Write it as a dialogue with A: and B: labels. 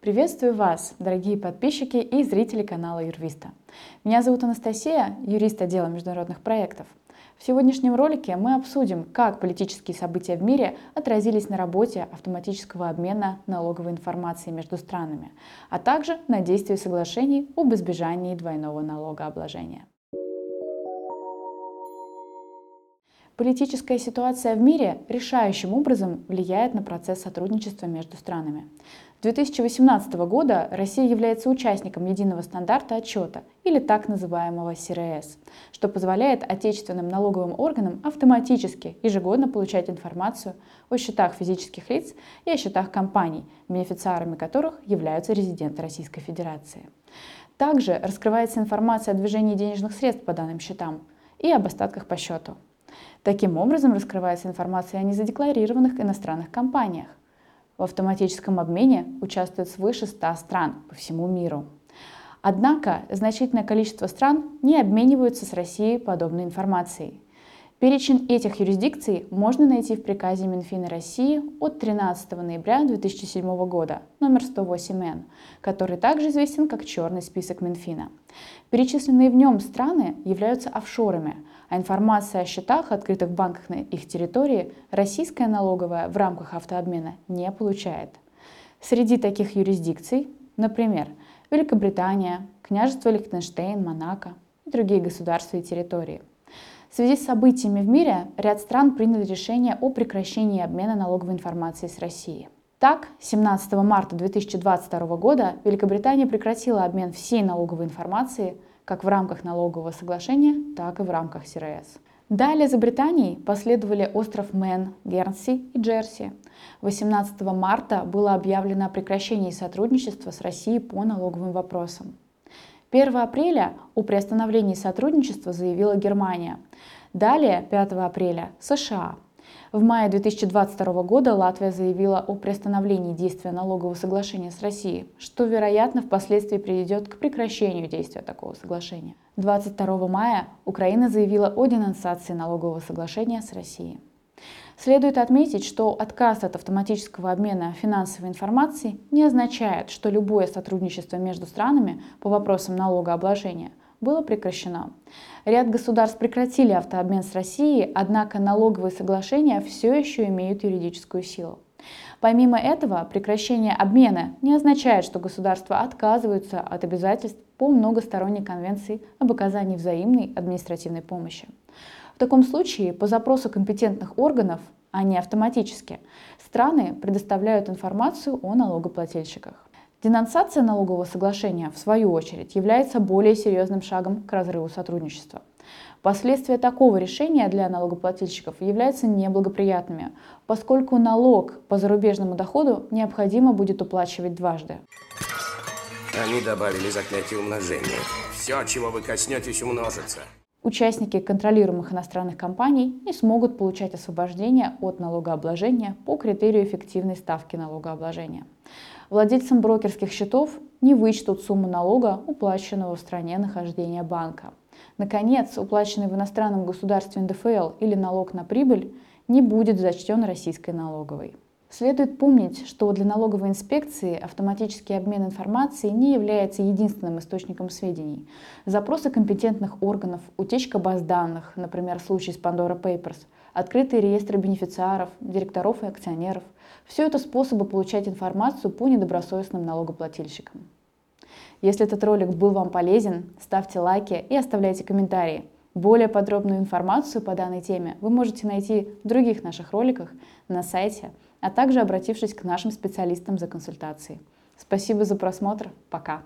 A: Приветствую вас, дорогие подписчики и зрители канала Юрвиста. Меня зовут Анастасия, юрист отдела международных проектов. В сегодняшнем ролике мы обсудим, как политические события в мире отразились на работе автоматического обмена налоговой информацией между странами, а также на действии соглашений об избежании двойного налогообложения. Политическая ситуация в мире решающим образом влияет на процесс сотрудничества между странами. С 2018 года Россия является участником единого стандарта отчета или так называемого СРС, что позволяет отечественным налоговым органам автоматически ежегодно получать информацию о счетах физических лиц и о счетах компаний, бенефициарами которых являются резиденты Российской Федерации. Также раскрывается информация о движении денежных средств по данным счетам и об остатках по счету. Таким образом, раскрывается информация о незадекларированных иностранных компаниях. В автоматическом обмене участвует свыше 100 стран по всему миру. Однако значительное количество стран не обмениваются с Россией подобной информацией. Перечень этих юрисдикций можно найти в приказе Минфина России от 13 ноября 2007 года, номер 108Н, который также известен как черный список Минфина. Перечисленные в нем страны являются офшорами, а информация о счетах, открытых в банках на их территории, российская налоговая в рамках автообмена не получает. Среди таких юрисдикций, например, Великобритания, княжество Лихтенштейн, Монако и другие государства и территории – в связи с событиями в мире ряд стран приняли решение о прекращении обмена налоговой информацией с Россией. Так, 17 марта 2022 года Великобритания прекратила обмен всей налоговой информацией как в рамках налогового соглашения, так и в рамках СРС. Далее за Британией последовали остров Мэн, Гернси и Джерси. 18 марта было объявлено о прекращении сотрудничества с Россией по налоговым вопросам. 1 апреля о приостановлении сотрудничества заявила Германия. Далее, 5 апреля, США. В мае 2022 года Латвия заявила о приостановлении действия налогового соглашения с Россией, что, вероятно, впоследствии приведет к прекращению действия такого соглашения. 22 мая Украина заявила о денонсации налогового соглашения с Россией. Следует отметить, что отказ от автоматического обмена финансовой информацией не означает, что любое сотрудничество между странами по вопросам налогообложения было прекращено. Ряд государств прекратили автообмен с Россией, однако налоговые соглашения все еще имеют юридическую силу. Помимо этого, прекращение обмена не означает, что государства отказываются от обязательств по многосторонней конвенции об оказании взаимной административной помощи. В таком случае по запросу компетентных органов, а не автоматически, страны предоставляют информацию о налогоплательщиках. Денонсация налогового соглашения, в свою очередь, является более серьезным шагом к разрыву сотрудничества. Последствия такого решения для налогоплательщиков являются неблагоприятными, поскольку налог по зарубежному доходу необходимо будет уплачивать дважды.
B: Они добавили заклятие умножения. Все, чего вы коснетесь, умножится
A: участники контролируемых иностранных компаний не смогут получать освобождение от налогообложения по критерию эффективной ставки налогообложения. Владельцам брокерских счетов не вычтут сумму налога, уплаченного в стране нахождения банка. Наконец, уплаченный в иностранном государстве НДФЛ или налог на прибыль не будет зачтен российской налоговой. Следует помнить, что для налоговой инспекции автоматический обмен информацией не является единственным источником сведений. Запросы компетентных органов, утечка баз данных, например, случай с Pandora Papers, открытые реестры бенефициаров, директоров и акционеров – все это способы получать информацию по недобросовестным налогоплательщикам. Если этот ролик был вам полезен, ставьте лайки и оставляйте комментарии. Более подробную информацию по данной теме вы можете найти в других наших роликах на сайте – а также обратившись к нашим специалистам за консультацией. Спасибо за просмотр. Пока.